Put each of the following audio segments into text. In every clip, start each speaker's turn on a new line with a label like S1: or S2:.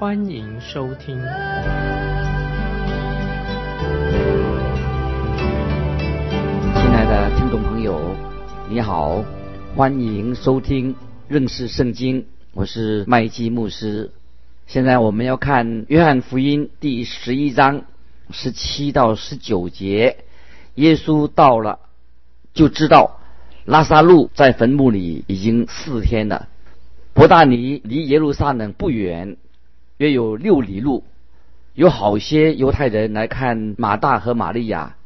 S1: 欢迎收听。
S2: 亲爱的听众朋友，你好，欢迎收听认识圣经，我是麦基牧师。现在我们要看约翰福音第十一章十七到十九节，耶稣到了。就知道拉萨路在坟墓里已经四天了。伯大尼离耶路撒冷不远，约有六里路。有好些犹太人来看马大和玛利亚，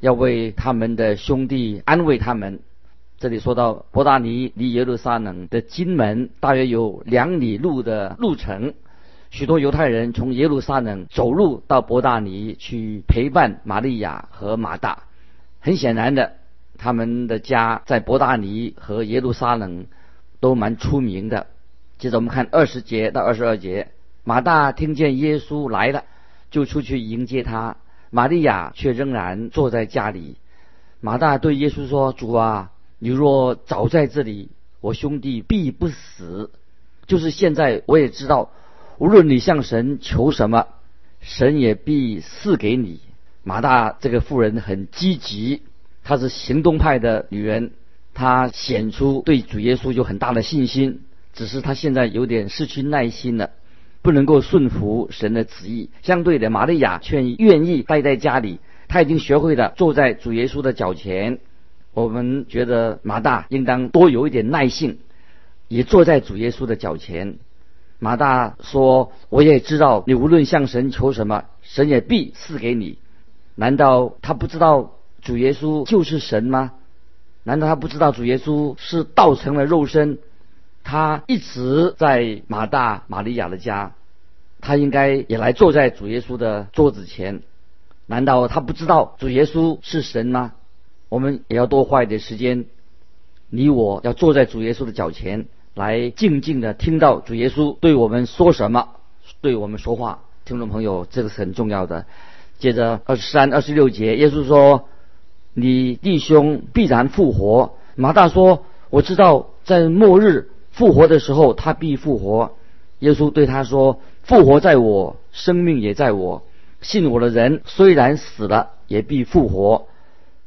S2: 要为他们的兄弟安慰他们。这里说到伯大尼离耶路撒冷的金门大约有两里路的路程，许多犹太人从耶路撒冷走路到伯大尼去陪伴玛利亚和马大。很显然的。他们的家在伯大尼和耶路撒冷都蛮出名的。接着我们看二十节到二十二节，马大听见耶稣来了，就出去迎接他。玛利亚却仍然坐在家里。马大对耶稣说：“主啊，你若早在这里，我兄弟必不死。就是现在，我也知道，无论你向神求什么，神也必赐给你。”马大这个妇人很积极。她是行动派的女人，她显出对主耶稣有很大的信心，只是她现在有点失去耐心了，不能够顺服神的旨意。相对的，玛利亚却愿意待在家里，她已经学会了坐在主耶稣的脚前。我们觉得马大应当多有一点耐性，也坐在主耶稣的脚前。马大说：“我也知道，你无论向神求什么，神也必赐给你。难道他不知道？”主耶稣就是神吗？难道他不知道主耶稣是道成了肉身？他一直在马大、玛利亚的家，他应该也来坐在主耶稣的桌子前。难道他不知道主耶稣是神吗？我们也要多花一点时间，你我要坐在主耶稣的脚前，来静静的听到主耶稣对我们说什么，对我们说话。听众朋友，这个是很重要的。接着二十三、二十六节，耶稣说。你弟兄必然复活。马大说：“我知道，在末日复活的时候，他必复活。”耶稣对他说：“复活在我，生命也在我。信我的人，虽然死了，也必复活。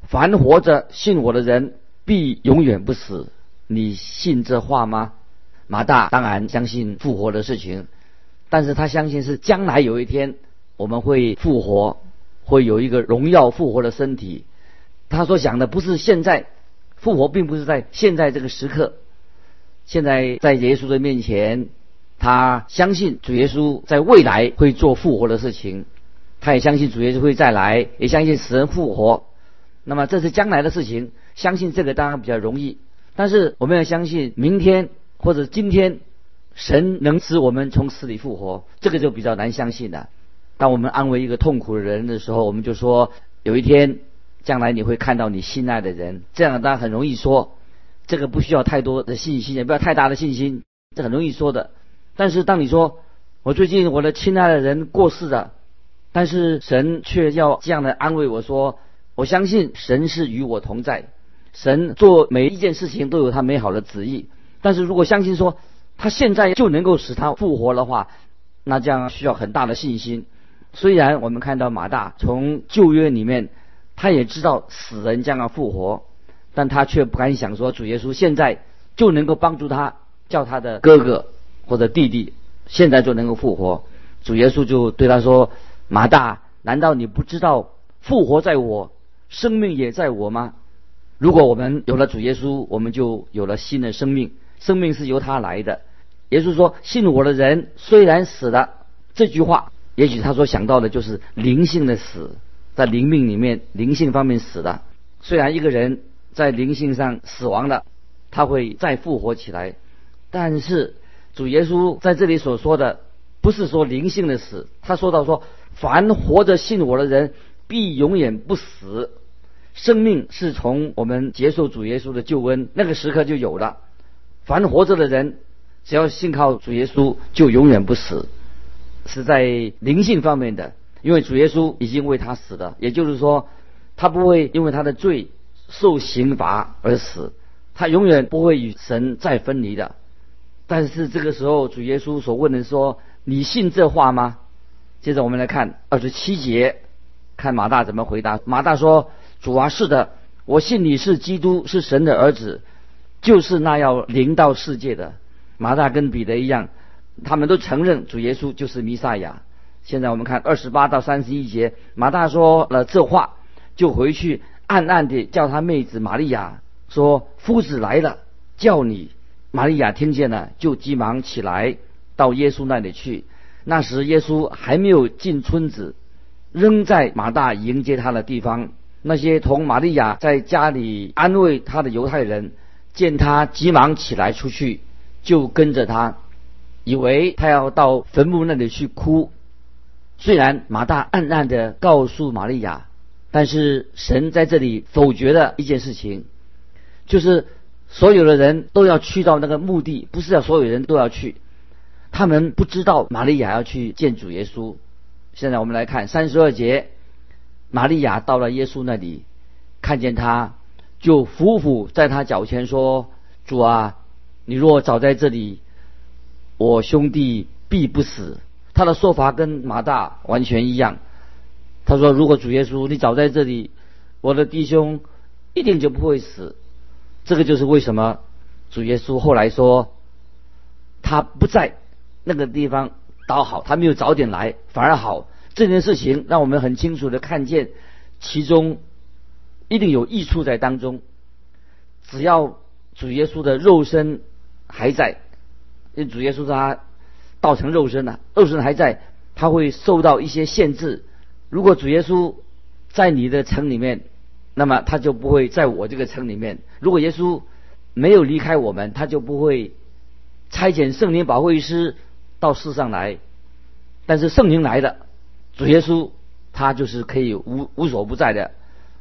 S2: 凡活着信我的人，必永远不死。你信这话吗？”马大当然相信复活的事情，但是他相信是将来有一天我们会复活，会有一个荣耀复活的身体。他所想的不是现在复活，并不是在现在这个时刻。现在在耶稣的面前，他相信主耶稣在未来会做复活的事情，他也相信主耶稣会再来，也相信死人复活。那么这是将来的事情，相信这个当然比较容易。但是我们要相信明天或者今天，神能使我们从死里复活，这个就比较难相信了。当我们安慰一个痛苦的人的时候，我们就说有一天。将来你会看到你心爱的人，这样当然很容易说，这个不需要太多的信心，也不要太大的信心，这很容易说的。但是当你说我最近我的亲爱的人过世了，但是神却要这样的安慰我说，我相信神是与我同在，神做每一件事情都有他美好的旨意。但是如果相信说他现在就能够使他复活的话，那这样需要很大的信心。虽然我们看到马大从旧约里面。他也知道死人将要复活，但他却不敢想说主耶稣现在就能够帮助他，叫他的哥哥或者弟弟现在就能够复活。主耶稣就对他说：“马大，难道你不知道复活在我，生命也在我吗？如果我们有了主耶稣，我们就有了新的生命，生命是由他来的。耶稣说：信我的人虽然死了，这句话也许他所想到的就是灵性的死。”在灵命里面，灵性方面死了。虽然一个人在灵性上死亡了，他会再复活起来，但是主耶稣在这里所说的，不是说灵性的死，他说到说凡活着信我的人，必永远不死。生命是从我们接受主耶稣的救恩那个时刻就有了。凡活着的人，只要信靠主耶稣，就永远不死。是在灵性方面的，因为主耶稣已经为他死了，也就是说，他不会因为他的罪受刑罚而死，他永远不会与神再分离的。但是这个时候，主耶稣所问的说：“你信这话吗？”接着我们来看二十七节，看马大怎么回答。马大说：“主啊，是的，我信你是基督，是神的儿子，就是那要临到世界的。”马大跟彼得一样，他们都承认主耶稣就是弥赛亚。现在我们看二十八到三十一节，马大说了这话，就回去暗暗地叫他妹子玛利亚说：“夫子来了，叫你。”玛利亚听见了，就急忙起来到耶稣那里去。那时耶稣还没有进村子，仍在马大迎接他的地方。那些同玛利亚在家里安慰他的犹太人，见他急忙起来出去，就跟着他，以为他要到坟墓那里去哭。虽然马大暗暗的告诉玛利亚，但是神在这里否决了一件事情，就是所有的人都要去到那个墓地，不是要所有人都要去。他们不知道玛利亚要去见主耶稣。现在我们来看三十二节，玛利亚到了耶稣那里，看见他，就伏伏在他脚前说：“主啊，你若早在这里，我兄弟必不死。”他的说法跟马大完全一样。他说：“如果主耶稣你早在这里，我的弟兄一定就不会死。”这个就是为什么主耶稣后来说他不在。那个地方倒好，他没有早点来，反而好。这件事情让我们很清楚的看见，其中一定有益处在当中。只要主耶稣的肉身还在，因为主耶稣他道成肉身了，肉身还在，他会受到一些限制。如果主耶稣在你的城里面，那么他就不会在我这个城里面。如果耶稣没有离开我们，他就不会差遣圣灵保惠师。到世上来，但是圣灵来的主耶稣，他就是可以无无所不在的，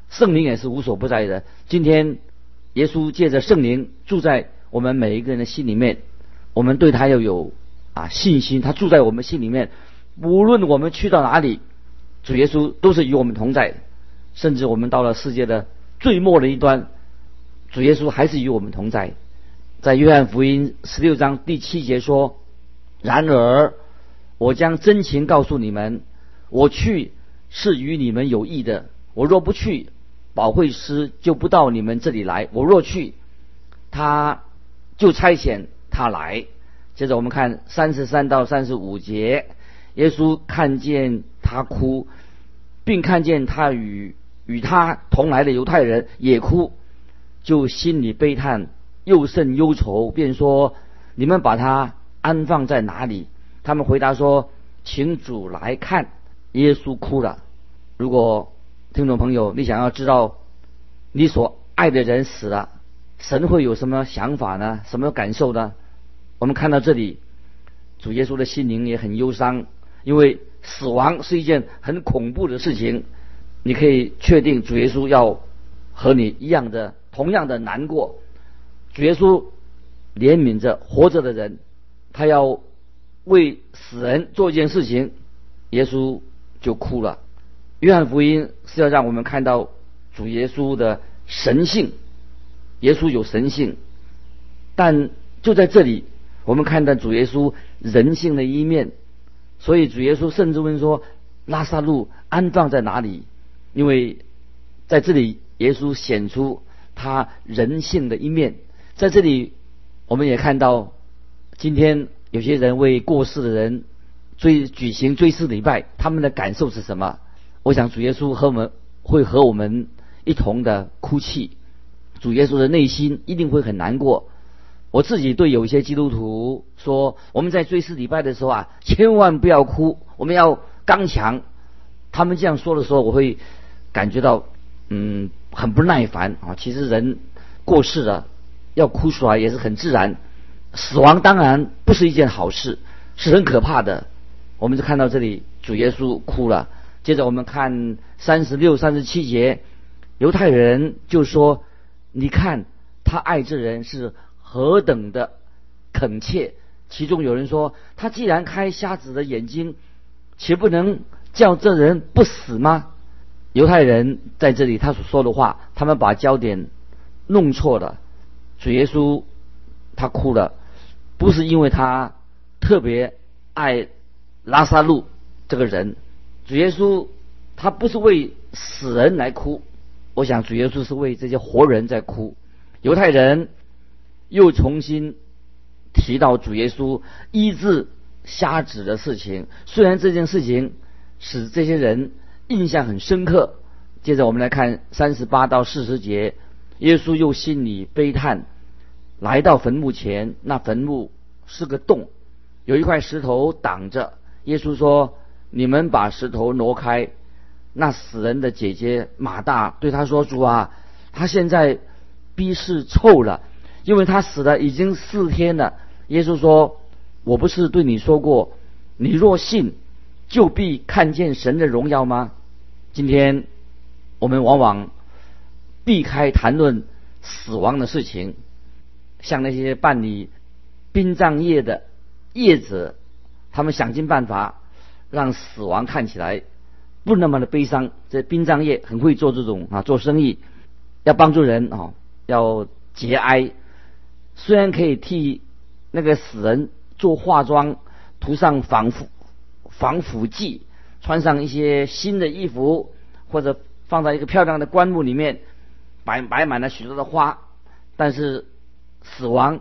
S2: 圣灵也是无所不在的。今天耶稣借着圣灵住在我们每一个人的心里面，我们对他要有啊信心，他住在我们心里面，无论我们去到哪里，主耶稣都是与我们同在。甚至我们到了世界的最末的一端，主耶稣还是与我们同在。在约翰福音十六章第七节说。然而，我将真情告诉你们：我去是与你们有益的。我若不去，保惠师就不到你们这里来；我若去，他就差遣他来。接着我们看三十三到三十五节，耶稣看见他哭，并看见他与与他同来的犹太人也哭，就心里悲叹，又甚忧愁，便说：你们把他。安放在哪里？他们回答说：“请主来看。”耶稣哭了。如果听众朋友你想要知道你所爱的人死了，神会有什么想法呢？什么感受呢？我们看到这里，主耶稣的心灵也很忧伤，因为死亡是一件很恐怖的事情。你可以确定主耶稣要和你一样的、同样的难过。主耶稣怜悯着活着的人。他要为死人做一件事情，耶稣就哭了。约翰福音是要让我们看到主耶稣的神性，耶稣有神性，但就在这里，我们看到主耶稣人性的一面。所以主耶稣甚至问说：“拉萨路安葬在哪里？”因为在这里，耶稣显出他人性的一面。在这里，我们也看到。今天有些人为过世的人追举行追思礼拜，他们的感受是什么？我想主耶稣和我们会和我们一同的哭泣，主耶稣的内心一定会很难过。我自己对有些基督徒说，我们在追思礼拜的时候啊，千万不要哭，我们要刚强。他们这样说的时候，我会感觉到嗯很不耐烦啊。其实人过世了要哭出来也是很自然。死亡当然不是一件好事，是很可怕的。我们就看到这里，主耶稣哭了。接着我们看三十六、三十七节，犹太人就说：“你看他爱这人是何等的恳切。”其中有人说：“他既然开瞎子的眼睛，岂不能叫这人不死吗？”犹太人在这里他所说的话，他们把焦点弄错了。主耶稣他哭了，不是因为他特别爱拉萨路这个人。主耶稣他不是为死人来哭，我想主耶稣是为这些活人在哭。犹太人又重新。提到主耶稣医治瞎子的事情，虽然这件事情使这些人印象很深刻。接着我们来看三十八到四十节，耶稣又心里悲叹，来到坟墓前，那坟墓是个洞，有一块石头挡着。耶稣说：“你们把石头挪开。”那死人的姐姐马大对他说：“主啊，他现在逼是臭了。”因为他死了已经四天了，耶稣说：“我不是对你说过，你若信，就必看见神的荣耀吗？”今天我们往往避开谈论死亡的事情，像那些办理殡葬业的业者，他们想尽办法让死亡看起来不那么的悲伤。这殡葬业很会做这种啊，做生意要帮助人啊，要节哀。虽然可以替那个死人做化妆，涂上防腐防腐剂，穿上一些新的衣服，或者放在一个漂亮的棺木里面，摆摆满了许多的花，但是死亡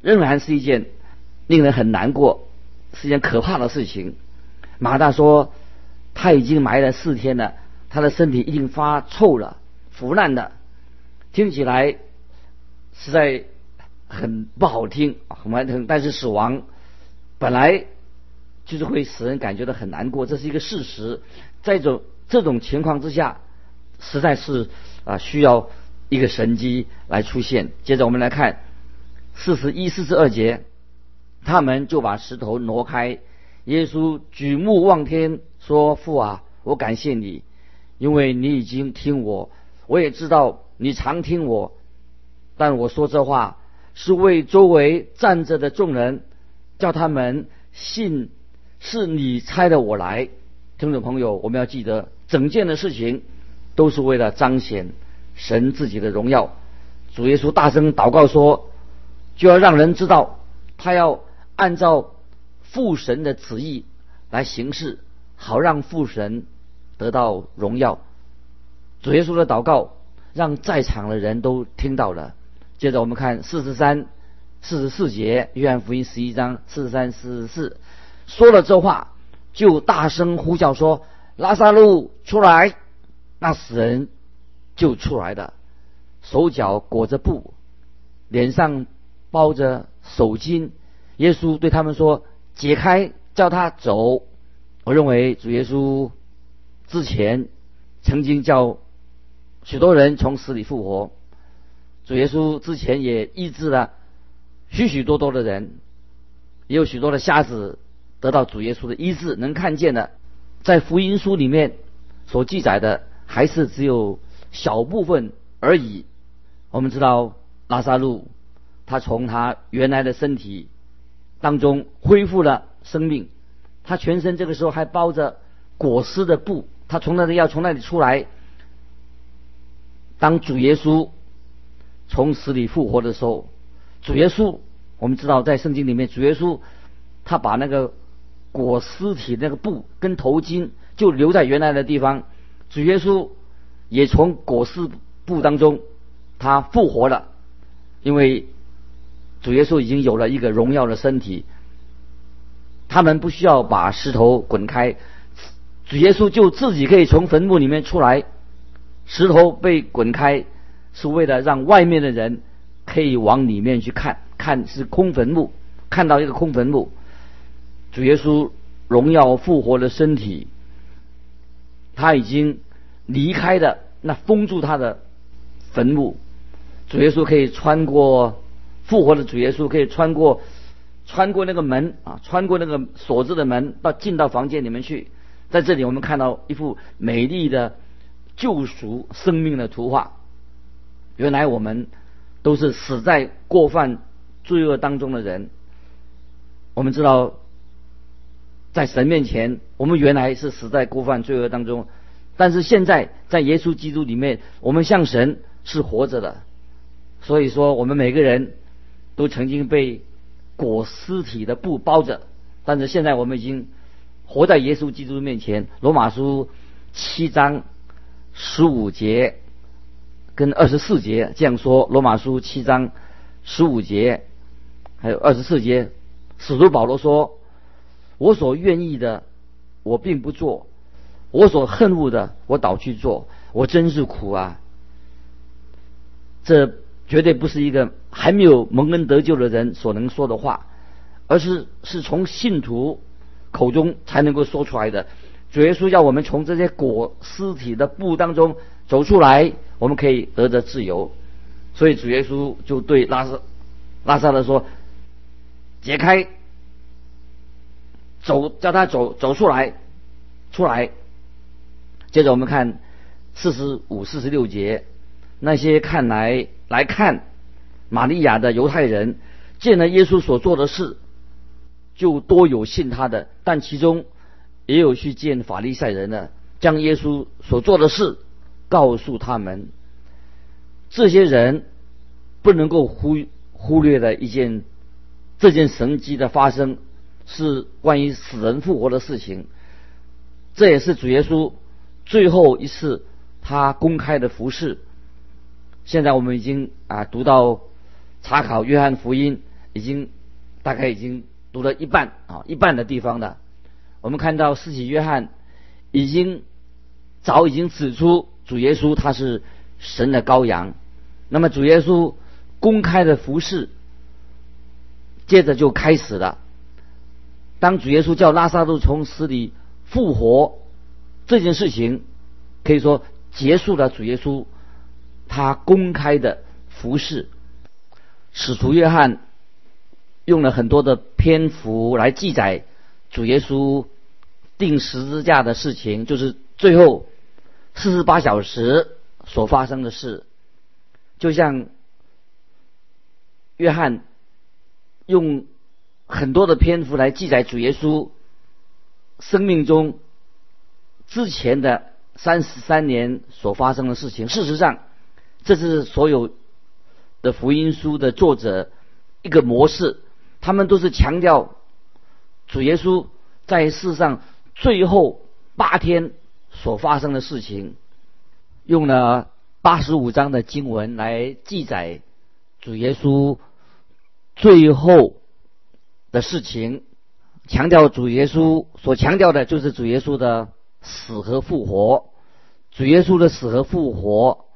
S2: 仍然是一件令人很难过、是一件可怕的事情。马大说他已经埋了四天了，他的身体已经发臭了、腐烂的，听起来实在。很不好听，很完成，但是死亡本来就是会使人感觉到很难过，这是一个事实。在这种这种情况之下，实在是啊需要一个神机来出现。接着我们来看四十一、四十二节，他们就把石头挪开。耶稣举目望天说：“父啊，我感谢你，因为你已经听我，我也知道你常听我，但我说这话。”是为周围站着的众人，叫他们信是你差的我来。听众朋友，我们要记得，整件的事情都是为了彰显神自己的荣耀。主耶稣大声祷告说：“就要让人知道，他要按照父神的旨意来行事，好让父神得到荣耀。”主耶稣的祷告让在场的人都听到了。接着我们看四十三、四十四节，约翰福音十一章四十三、四十四，说了这话，就大声呼叫说：“拉萨路出来！”那死人就出来了，手脚裹着布，脸上包着手巾。耶稣对他们说：“解开，叫他走。”我认为主耶稣之前曾经叫许多人从死里复活。主耶稣之前也医治了许许多多的人，也有许多的瞎子得到主耶稣的医治，能看见的，在福音书里面所记载的还是只有小部分而已。我们知道拉萨路他从他原来的身体当中恢复了生命，他全身这个时候还包着裹尸的布，他从那里要从那里出来，当主耶稣。从死里复活的时候，主耶稣，我们知道在圣经里面，主耶稣他把那个裹尸体那个布跟头巾就留在原来的地方，主耶稣也从裹尸布当中他复活了，因为主耶稣已经有了一个荣耀的身体，他们不需要把石头滚开，主耶稣就自己可以从坟墓里面出来，石头被滚开。是为了让外面的人可以往里面去看，看是空坟墓，看到一个空坟墓。主耶稣荣耀复活的身体，他已经离开的那封住他的坟墓。主耶稣可以穿过复活的主耶稣可以穿过穿过那个门啊，穿过那个锁着的门，到进到房间里面去。在这里我们看到一幅美丽的救赎生命的图画。原来我们都是死在过犯罪恶当中的人。我们知道，在神面前，我们原来是死在过犯罪恶当中，但是现在在耶稣基督里面，我们向神是活着的。所以说，我们每个人都曾经被裹尸体的布包着，但是现在我们已经活在耶稣基督面前。罗马书七章十五节跟二十四节这样说：罗马书七章十五节还有二十四节，使徒保罗说：“我所愿意的，我并不做；我所恨恶的，我倒去做。我真是苦啊！”这。绝对不是一个还没有蒙恩得救的人所能说的话，而是是从信徒口中才能够说出来的。主耶稣要我们从这些裹尸体的布当中走出来，我们可以得着自由。所以主耶稣就对拉萨拉萨的说：“解开，走，叫他走走出来，出来。”接着我们看四十五、四十六节。那些看来来看玛利亚的犹太人，见了耶稣所做的事，就多有信他的；但其中也有去见法利赛人的，将耶稣所做的事告诉他们。这些人不能够忽忽略的一件，这件神迹的发生是关于死人复活的事情。这也是主耶稣最后一次他公开的服饰。现在我们已经啊读到查考约翰福音，已经大概已经读了一半啊一半的地方的。我们看到四喜约翰已经早已经指出主耶稣他是神的羔羊。那么主耶稣公开的服饰，接着就开始了。当主耶稣叫拉萨路从死里复活这件事情，可以说结束了主耶稣。他公开的服饰，使徒约翰用了很多的篇幅来记载主耶稣钉十字架的事情，就是最后四十八小时所发生的事。就像约翰用很多的篇幅来记载主耶稣生命中之前的三十三年所发生的事情，事实上。这是所有的福音书的作者一个模式，他们都是强调主耶稣在世上最后八天所发生的事情，用了八十五章的经文来记载主耶稣最后的事情，强调主耶稣所强调的就是主耶稣的死和复活，主耶稣的死和复活。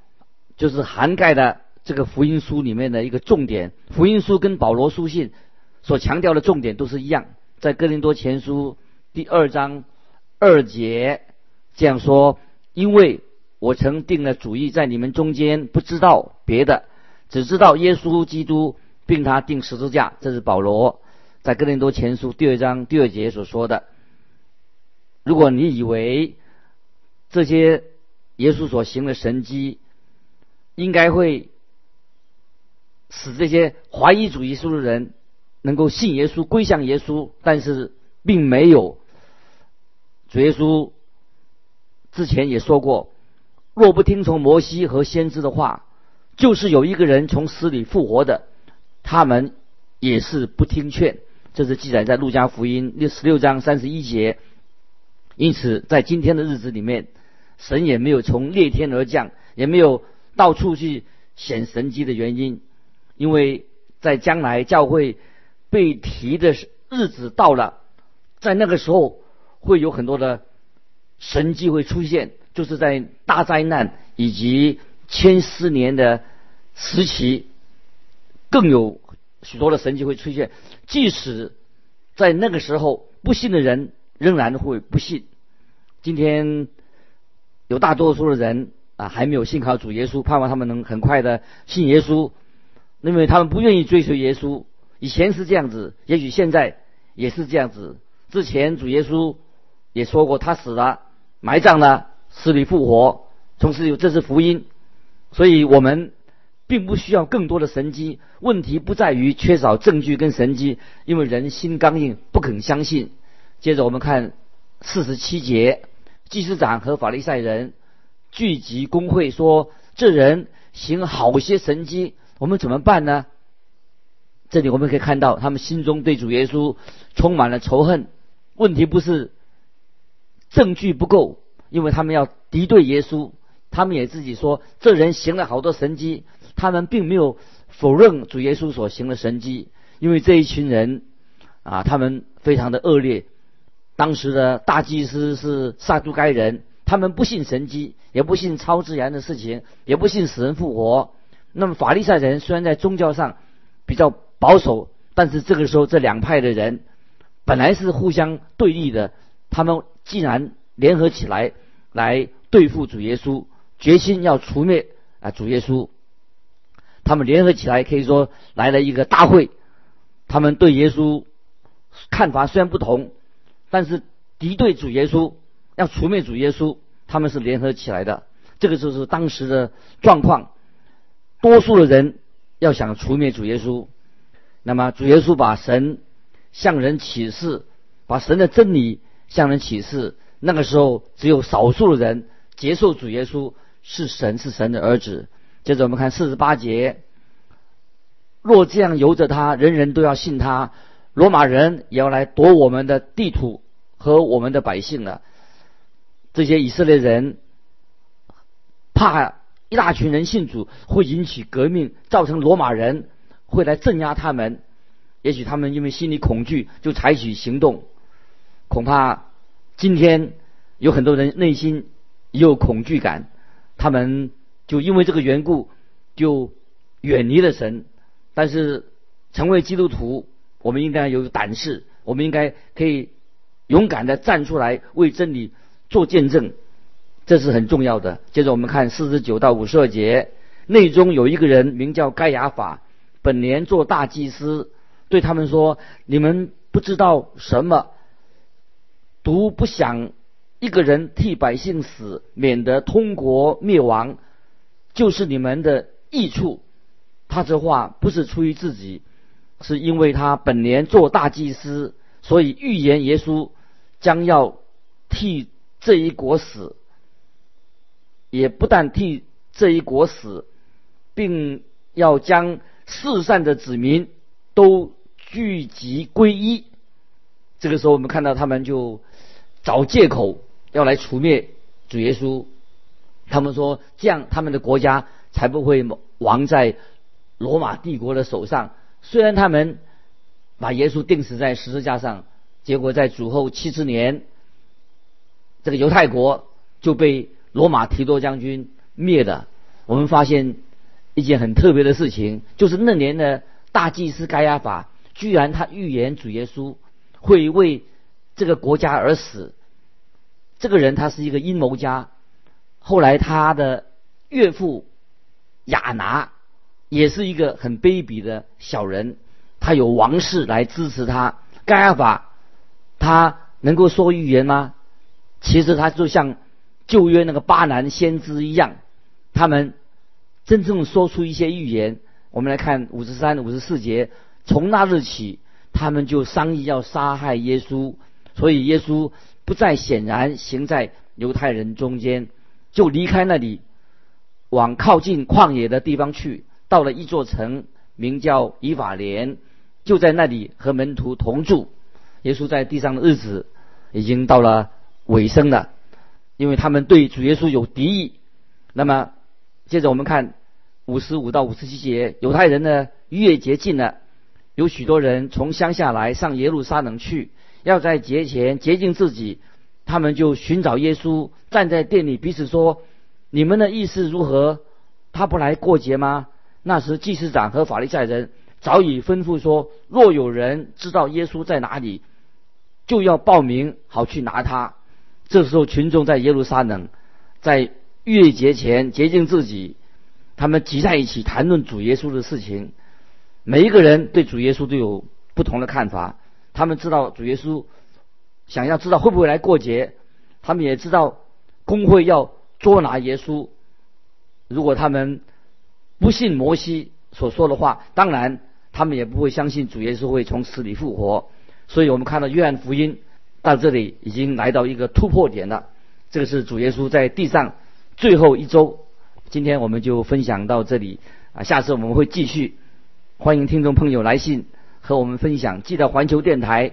S2: 就是涵盖的这个福音书里面的一个重点。福音书跟保罗书信所强调的重点都是一样，在哥林多前书第二章二节这样说：“因为我曾定了主意，在你们中间不知道别的，只知道耶稣基督，并他定十字架。”这是保罗在哥林多前书第二章第二节所说的。如果你以为这些耶稣所行的神迹，应该会使这些怀疑主耶稣的人能够信耶稣、归向耶稣，但是并没有。主耶稣之前也说过：“若不听从摩西和先知的话，就是有一个人从死里复活的，他们也是不听劝。”这是记载在路加福音六十六章三十一节。因此，在今天的日子里面，神也没有从裂天而降，也没有。到处去显神迹的原因，因为在将来教会被提的日子到了，在那个时候会有很多的神迹会出现，就是在大灾难以及千四年的时期，更有许多的神迹会出现。即使在那个时候，不信的人仍然会不信。今天有大多数的人。啊，还没有信靠主耶稣，盼望他们能很快的信耶稣，因为他们不愿意追随耶稣。以前是这样子，也许现在也是这样子。之前主耶稣也说过，他死了，埋葬了，死里复活，从此有这是福音。所以我们并不需要更多的神迹。问题不在于缺少证据跟神迹，因为人心刚硬，不肯相信。接着我们看四十七节，祭司长和法利赛人聚集公会说：“这人行好些神迹，我们怎么办呢？”这里我们可以看到，他们心中对主耶稣充满了仇恨。问题不是证据不够，因为他们要敌对耶稣。他们也自己说，这人行了好多神迹，他们并没有否认主耶稣所行的神迹，因为这一群人啊，他们非常的恶劣。当时的大祭司是撒都该人，他们不信神迹，也不信超自然的事情，也不信死人复活。那么法利赛人虽然在宗教上比较保守，但是这个时候这两派的人本来是互相对立的，他们既然联合起来来对付主耶稣，决心要除灭啊主耶稣，他们联合起来可以说来了一个大会，他们对耶稣看法虽然不同。但是敌对主耶稣，要除灭主耶稣，他们是联合起来的。这个就是当时的状况。多数的人要想除灭主耶稣，那么主耶稣把神向人启示，把神的真理向人启示。那个时候，只有少数的人接受主耶稣是神，是神的儿子。接着我们看四十八节：若这样由着他，人人都要信他。罗马人也要来夺我们的地土和我们的百姓了。这些以色列人怕一大群人信主会引起革命，造成罗马人会来镇压他们。也许他们因为心里恐惧，就采取行动。恐怕今天有很多人内心也有恐惧感，他们就因为这个缘故就远离了神。但是成为基督徒。我们应该有胆识，我们应该可以勇敢的站出来为真理做见证，这是很重要的。接着我们看四十九到五十二节，内中有一个人名叫盖亚法，本年做大祭司，对他们说：“你们不知道什么，独不想一个人替百姓死，免得通国灭亡，就是你们的益处。”他这话不是出于自己。是因为他本年做大祭司，所以预言耶稣将要替这一国死，也不但替这一国死，并要将世上的子民都聚集归一。这个时候，我们看到他们就找借口要来除灭主耶稣。他们说，这样他们的国家才不会亡在罗马帝国的手上。虽然他们把耶稣钉死在十字架上，结果在主后七十年，这个犹太国就被罗马提多将军灭了。我们发现一件很特别的事情，就是那年的大祭司该亚法，居然他预言主耶稣会为这个国家而死。这个人他是一个阴谋家，后来他的岳父亚拿。也是一个很卑鄙的小人，他有王室来支持他。盖亚法，他能够说预言吗？其实他就像旧约那个巴南先知一样，他们真正说出一些预言。我们来看五十三、五十四节，从那日起，他们就商议要杀害耶稣，所以耶稣不再显然行在犹太人中间，就离开那里，往靠近旷野的地方去。到了一座城，名叫以法莲，就在那里和门徒同住。耶稣在地上的日子已经到了尾声了，因为他们对主耶稣有敌意。那么，接着我们看五十五到五十七节，犹太人的逾越节近了，有许多人从乡下来上耶路撒冷去，要在节前洁净自己。他们就寻找耶稣，站在店里彼此说：“你们的意思如何？他不来过节吗？”那时，祭司长和法利赛人早已吩咐说：若有人知道耶稣在哪里，就要报名，好去拿他。这时候，群众在耶路撒冷，在月节前洁净自己，他们集在一起谈论主耶稣的事情。每一个人对主耶稣都有不同的看法。他们知道主耶稣想要知道会不会来过节，他们也知道工会要捉拿耶稣。如果他们不信摩西所说的话，当然他们也不会相信主耶稣会从死里复活。所以我们看到约翰福音到这里已经来到一个突破点了。这个是主耶稣在地上最后一周。今天我们就分享到这里啊，下次我们会继续。欢迎听众朋友来信和我们分享。记得环球电台